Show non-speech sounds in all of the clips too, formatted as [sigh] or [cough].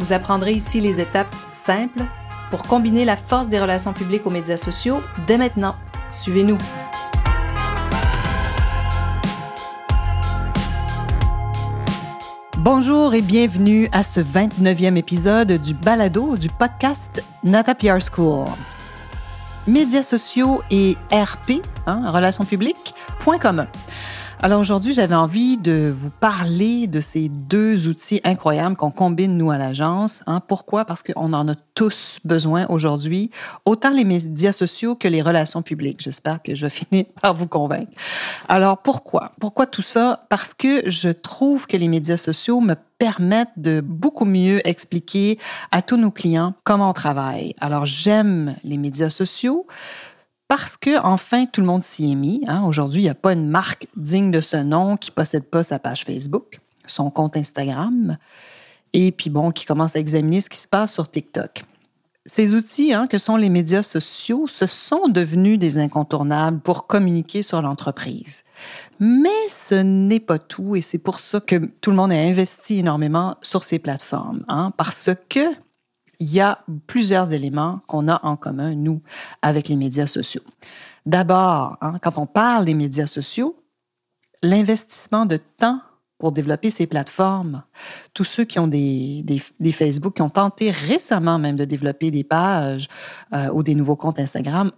Vous apprendrez ici les étapes simples pour combiner la force des relations publiques aux médias sociaux dès maintenant. Suivez-nous. Bonjour et bienvenue à ce 29e épisode du balado du podcast Nata PR School. Médias sociaux et RP, hein, relations publiques, point commun. Alors aujourd'hui, j'avais envie de vous parler de ces deux outils incroyables qu'on combine nous à l'agence. Hein. Pourquoi? Parce qu'on en a tous besoin aujourd'hui, autant les médias sociaux que les relations publiques. J'espère que je [laughs] finis par vous convaincre. Alors pourquoi? Pourquoi tout ça? Parce que je trouve que les médias sociaux me permettent de beaucoup mieux expliquer à tous nos clients comment on travaille. Alors j'aime les médias sociaux parce que enfin tout le monde s'y est mis. Hein. Aujourd'hui, il n'y a pas une marque digne de ce nom qui possède pas sa page Facebook, son compte Instagram, et puis bon, qui commence à examiner ce qui se passe sur TikTok. Ces outils hein, que sont les médias sociaux, se sont devenus des incontournables pour communiquer sur l'entreprise. Mais ce n'est pas tout et c'est pour ça que tout le monde a investi énormément sur ces plateformes, hein, parce que il y a plusieurs éléments qu'on a en commun, nous, avec les médias sociaux. D'abord, hein, quand on parle des médias sociaux, l'investissement de temps pour développer ces plateformes. Tous ceux qui ont des, Facebook, qui ont tenté récemment même de développer des pages euh, ou des nouveaux comptes Instagram,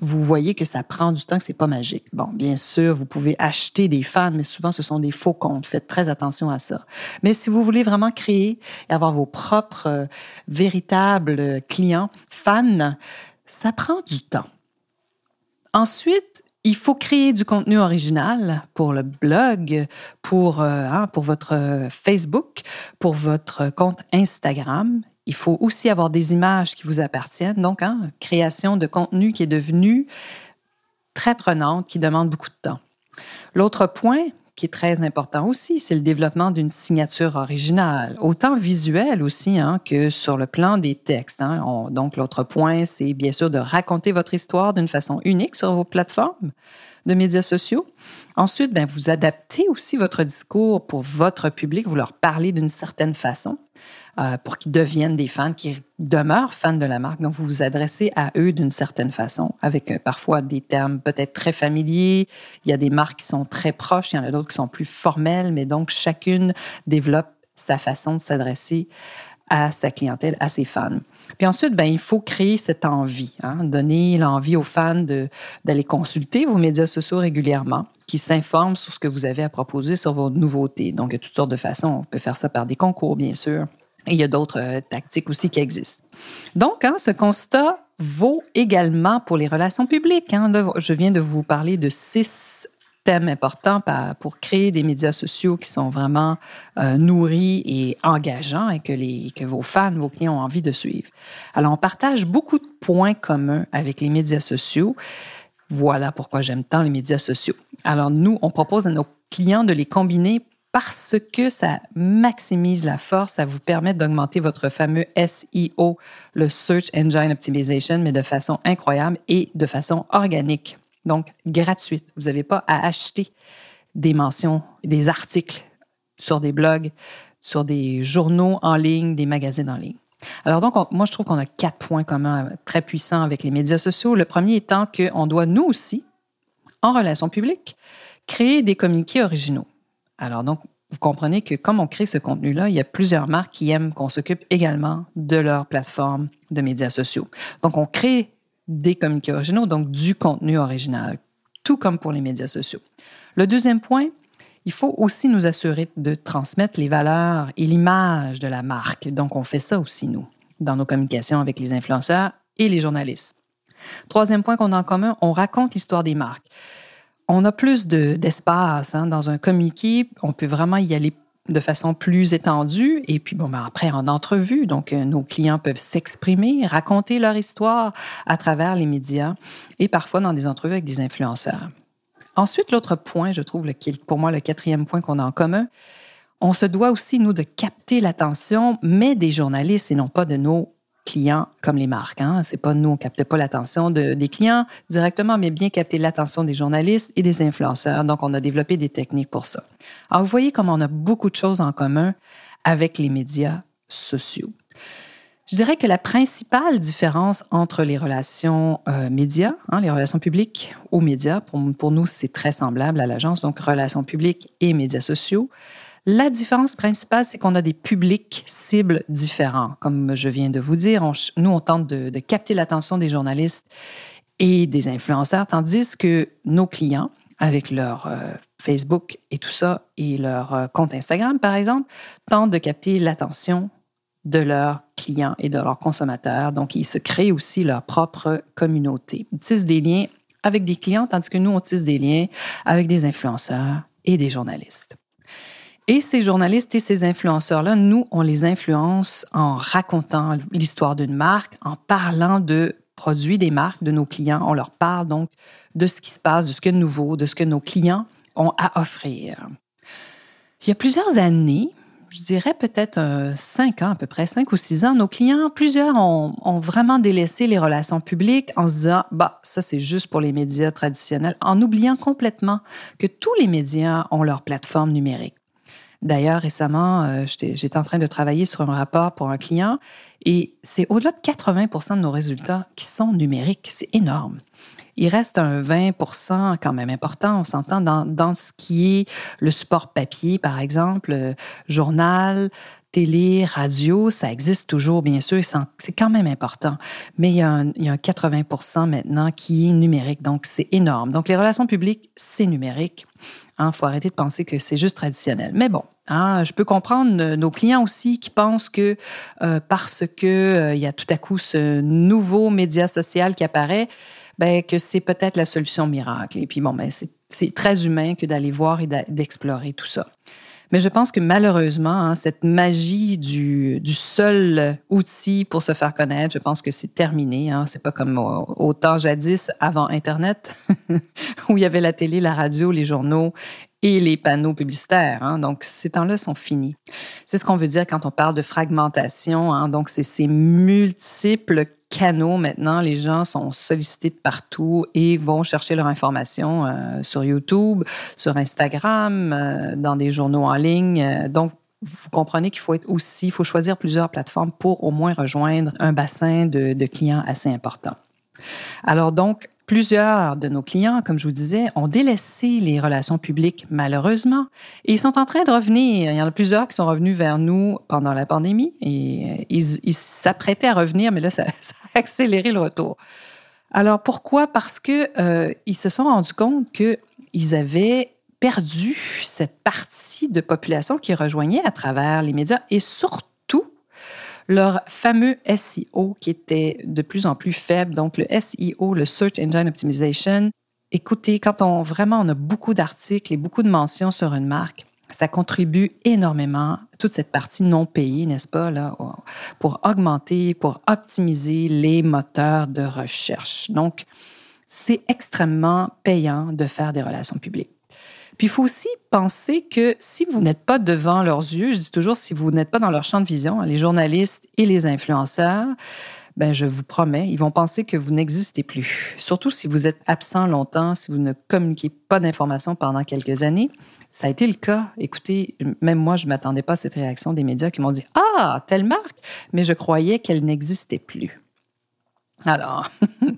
vous voyez que ça prend du temps, que c'est pas magique. Bon, bien sûr, vous pouvez acheter des fans, mais souvent ce sont des faux comptes. Faites très attention à ça. Mais si vous voulez vraiment créer et avoir vos propres euh, véritables clients fans, ça prend du temps. Ensuite, il faut créer du contenu original pour le blog, pour, euh, hein, pour votre Facebook, pour votre compte Instagram. Il faut aussi avoir des images qui vous appartiennent. Donc, hein, création de contenu qui est devenu très prenante, qui demande beaucoup de temps. L'autre point qui est très important aussi, c'est le développement d'une signature originale, autant visuelle aussi hein, que sur le plan des textes. Hein. donc, l'autre point, c'est bien sûr de raconter votre histoire d'une façon unique sur vos plateformes de médias sociaux. Ensuite, ben, vous adaptez aussi votre discours pour votre public, vous leur parlez d'une certaine façon. Euh, pour qu'ils deviennent des fans, qui demeurent fans de la marque. Donc, vous vous adressez à eux d'une certaine façon, avec euh, parfois des termes peut-être très familiers. Il y a des marques qui sont très proches, il y en a d'autres qui sont plus formelles, mais donc chacune développe sa façon de s'adresser à sa clientèle, à ses fans. Puis ensuite, ben, il faut créer cette envie, hein, donner l'envie aux fans d'aller consulter vos médias sociaux régulièrement, qui s'informent sur ce que vous avez à proposer sur vos nouveautés. Donc, il y a toutes sortes de façons. On peut faire ça par des concours, bien sûr. Et il y a d'autres euh, tactiques aussi qui existent. Donc, hein, ce constat vaut également pour les relations publiques. Hein. je viens de vous parler de six thèmes importants pour créer des médias sociaux qui sont vraiment euh, nourris et engageants et que, les, que vos fans, vos clients ont envie de suivre. Alors, on partage beaucoup de points communs avec les médias sociaux. Voilà pourquoi j'aime tant les médias sociaux. Alors, nous, on propose à nos clients de les combiner parce que ça maximise la force, ça vous permet d'augmenter votre fameux SEO, le Search Engine Optimization, mais de façon incroyable et de façon organique, donc gratuite. Vous n'avez pas à acheter des mentions, des articles sur des blogs, sur des journaux en ligne, des magazines en ligne. Alors donc, moi, je trouve qu'on a quatre points communs très puissants avec les médias sociaux. Le premier étant qu'on doit, nous aussi, en relations publiques, créer des communiqués originaux. Alors donc, vous comprenez que comme on crée ce contenu-là, il y a plusieurs marques qui aiment qu'on s'occupe également de leur plateforme de médias sociaux. Donc, on crée des communiqués originaux, donc du contenu original, tout comme pour les médias sociaux. Le deuxième point, il faut aussi nous assurer de transmettre les valeurs et l'image de la marque. Donc, on fait ça aussi, nous, dans nos communications avec les influenceurs et les journalistes. Troisième point qu'on a en commun, on raconte l'histoire des marques on a plus d'espace hein, dans un communiqué. On peut vraiment y aller de façon plus étendue. Et puis, bon, ben après, en entrevue, donc euh, nos clients peuvent s'exprimer, raconter leur histoire à travers les médias et parfois dans des entrevues avec des influenceurs. Ensuite, l'autre point, je trouve, pour moi le quatrième point qu'on a en commun, on se doit aussi, nous, de capter l'attention, mais des journalistes et non pas de nos clients comme les marques. Hein. C'est pas nous, on capte pas l'attention de, des clients directement, mais bien capter l'attention des journalistes et des influenceurs. Donc, on a développé des techniques pour ça. Alors, vous voyez comme on a beaucoup de choses en commun avec les médias sociaux. Je dirais que la principale différence entre les relations euh, médias, hein, les relations publiques aux médias, pour nous, c'est très semblable à l'agence, donc relations publiques et médias sociaux. La différence principale, c'est qu'on a des publics cibles différents. Comme je viens de vous dire, nous, on tente de, capter l'attention des journalistes et des influenceurs, tandis que nos clients, avec leur euh, Facebook et tout ça, et leur euh, compte Instagram, par exemple, tentent de capter l'attention de leurs clients et de leurs consommateurs. Donc, ils se créent aussi leur propre communauté. Ils tissent des liens avec des clients, tandis que nous, on tisse des liens avec des influenceurs et des journalistes. Et ces journalistes et ces influenceurs-là, nous, on les influence en racontant l'histoire d'une marque, en parlant de produits des marques de nos clients. On leur parle donc de ce qui se passe, de ce que nouveau, de ce que nos clients ont à offrir. Il y a plusieurs années, je dirais peut-être euh, cinq ans à peu près, cinq ou six ans, nos clients, plusieurs ont, ont, vraiment délaissé les relations publiques en se disant, bah, ça c'est juste pour les médias traditionnels, en oubliant complètement que tous les médias ont leur plateforme numérique. D'ailleurs, récemment, euh, j'étais en train de travailler sur un rapport pour un client et c'est au-delà de 80 de nos résultats qui sont numériques. C'est énorme. Il reste un 20 quand même important, on s'entend, dans, dans ce qui est le support papier, par exemple, euh, journal, télé, radio, ça existe toujours, bien sûr, c'est quand même important. Mais il y, a un, il y a un 80 maintenant qui est numérique, donc c'est énorme. Donc les relations publiques, c'est numérique. Il hein, faut arrêter de penser que c'est juste traditionnel. Mais bon, hein, je peux comprendre nos clients aussi qui pensent que euh, parce que euh, y a tout à coup ce nouveau média social qui apparaît, ben, que c'est peut-être la solution miracle. Et puis bon, ben, c'est très humain que d'aller voir et d'explorer tout ça. Mais je pense que malheureusement, hein, cette magie du, seul outil pour se faire connaître, je pense que c'est terminé. Hein. C'est pas comme au, temps jadis, avant Internet, [laughs] où il y avait la télé, la radio, les journaux et les panneaux publicitaires. Hein. Donc, ces temps-là sont finis. C'est ce qu'on veut dire quand on parle de fragmentation. Hein. Donc, c'est ces multiples canaux maintenant. Les gens sont sollicités de partout et vont chercher leur information euh, sur YouTube, sur Instagram, euh, dans des journaux en ligne. Euh, donc, vous comprenez qu'il faut aussi, il faut choisir plusieurs plateformes pour au moins rejoindre un bassin de clients assez important. Alors donc, Plusieurs de nos clients, comme je vous disais, ont délaissé les relations publiques malheureusement et ils sont en train de revenir. Il y en a plusieurs qui sont revenus vers nous pendant la pandémie et euh, ils s'apprêtaient à revenir, mais là, [laughs] ça, a accéléré le retour. Alors pourquoi? Parce que euh, ils se sont rendus compte qu'ils avaient perdu cette partie de population qui rejoignait à travers les médias et surtout leur fameux SEO qui était de plus en plus faible. Donc, le SEO, le Search Engine Optimization. Écoutez, quand on vraiment on a beaucoup d'articles et beaucoup de mentions sur une marque, ça contribue énormément, toute cette partie non payée, n'est-ce pas, là, pour augmenter, pour optimiser les moteurs de recherche. Donc, c'est extrêmement payant de faire des relations publiques. Puis il faut aussi penser que si vous n'êtes pas devant leurs yeux, je dis toujours si vous n'êtes pas dans leur champ de vision, les journalistes et les influenceurs, ben je vous promets, ils vont penser que vous n'existez plus. Surtout si vous êtes absent longtemps, si vous ne communiquez pas d'informations pendant quelques années. Ça a été le cas. Écoutez, même moi, je ne m'attendais pas à cette réaction des médias qui m'ont dit Ah, telle marque, mais je croyais qu'elle n'existait plus. Alors, [laughs]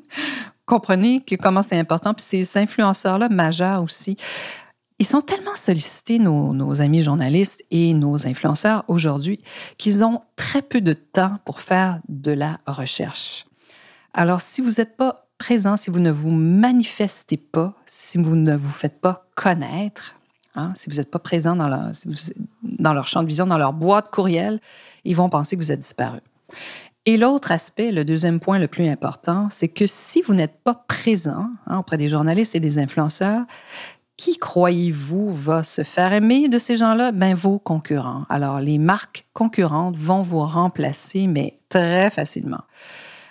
comprenez que comment c'est important. Puis ces influenceurs-là majeurs aussi, ils sont tellement sollicités, nos, amis journalistes et nos influenceurs aujourd'hui, qu'ils ont très peu de temps pour faire de la recherche. Alors, si vous n'êtes pas présent, si vous ne vous manifestez pas, si vous ne vous faites pas connaître, hein, si vous n'êtes pas présent dans leur, champ de vision, dans leur boîte courriel, ils vont penser que vous êtes disparu. Et l'autre aspect, le deuxième point le plus important, c'est que si vous n'êtes pas présent hein, auprès des journalistes et des influenceurs, qui croyez-vous va se faire aimer de ces gens-là? Ben, vos concurrents. Alors, les marques concurrentes vont vous remplacer, mais très facilement.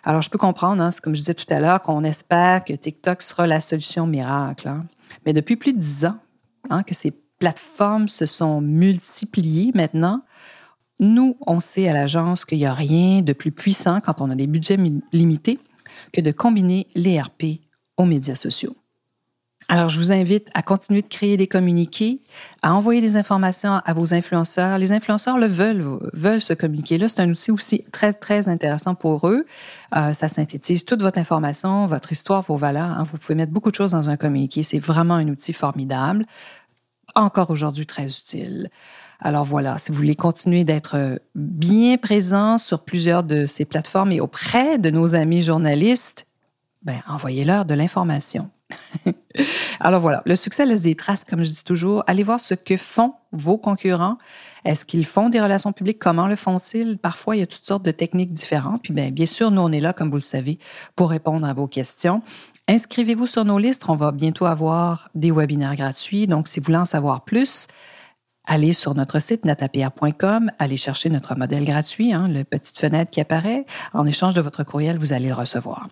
Alors, je peux comprendre, hein, comme je disais tout à l'heure, qu'on espère que TikTok sera la solution miracle. Hein. Mais depuis plus de dix ans hein, que ces plateformes se sont multipliées maintenant, nous, on sait à l'agence qu'il n'y a rien de plus puissant quand on a des budgets limités que de combiner les RP aux médias sociaux. Alors, je vous invite à continuer de créer des communiqués, à envoyer des informations à vos influenceurs. Les influenceurs le veulent, veulent se communiquer. Là, c'est un outil aussi très, très intéressant pour eux. Euh, ça synthétise toute votre information, votre histoire, vos valeurs. Hein. Vous pouvez mettre beaucoup de choses dans un communiqué. C'est vraiment un outil formidable. Encore aujourd'hui, très utile. Alors voilà, si vous voulez continuer d'être bien présent sur plusieurs de ces plateformes et auprès de nos amis journalistes, ben, envoyez-leur de l'information. [laughs] Alors voilà, le succès laisse des traces, comme je dis toujours. Allez voir ce que font vos concurrents. Est-ce qu'ils font des relations publiques? Comment le font-ils? Parfois, il y a toutes sortes de techniques différentes. Puis bien, bien sûr, nous, on est là, comme vous le savez, pour répondre à vos questions. Inscrivez-vous sur nos listes. On va bientôt avoir des webinaires gratuits. Donc, si vous voulez en savoir plus, allez sur notre site natapr.com, allez chercher notre modèle gratuit, hein, la petite fenêtre qui apparaît. En échange de votre courriel, vous allez le recevoir.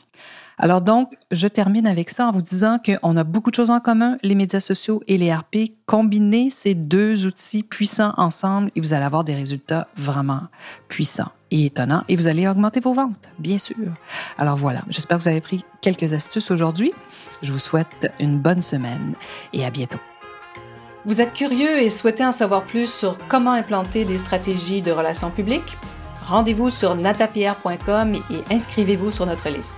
Alors donc, je termine avec ça en vous disant qu'on a beaucoup de choses en commun, les médias sociaux et les RP. Combinez ces deux outils puissants ensemble et vous allez avoir des résultats vraiment puissants et étonnants et vous allez augmenter vos ventes, bien sûr. Alors voilà, j'espère que vous avez pris quelques astuces aujourd'hui. Je vous souhaite une bonne semaine et à bientôt. Vous êtes curieux et souhaitez en savoir plus sur comment implanter des stratégies de relations publiques? Rendez-vous sur natapierre.com et inscrivez-vous sur notre liste.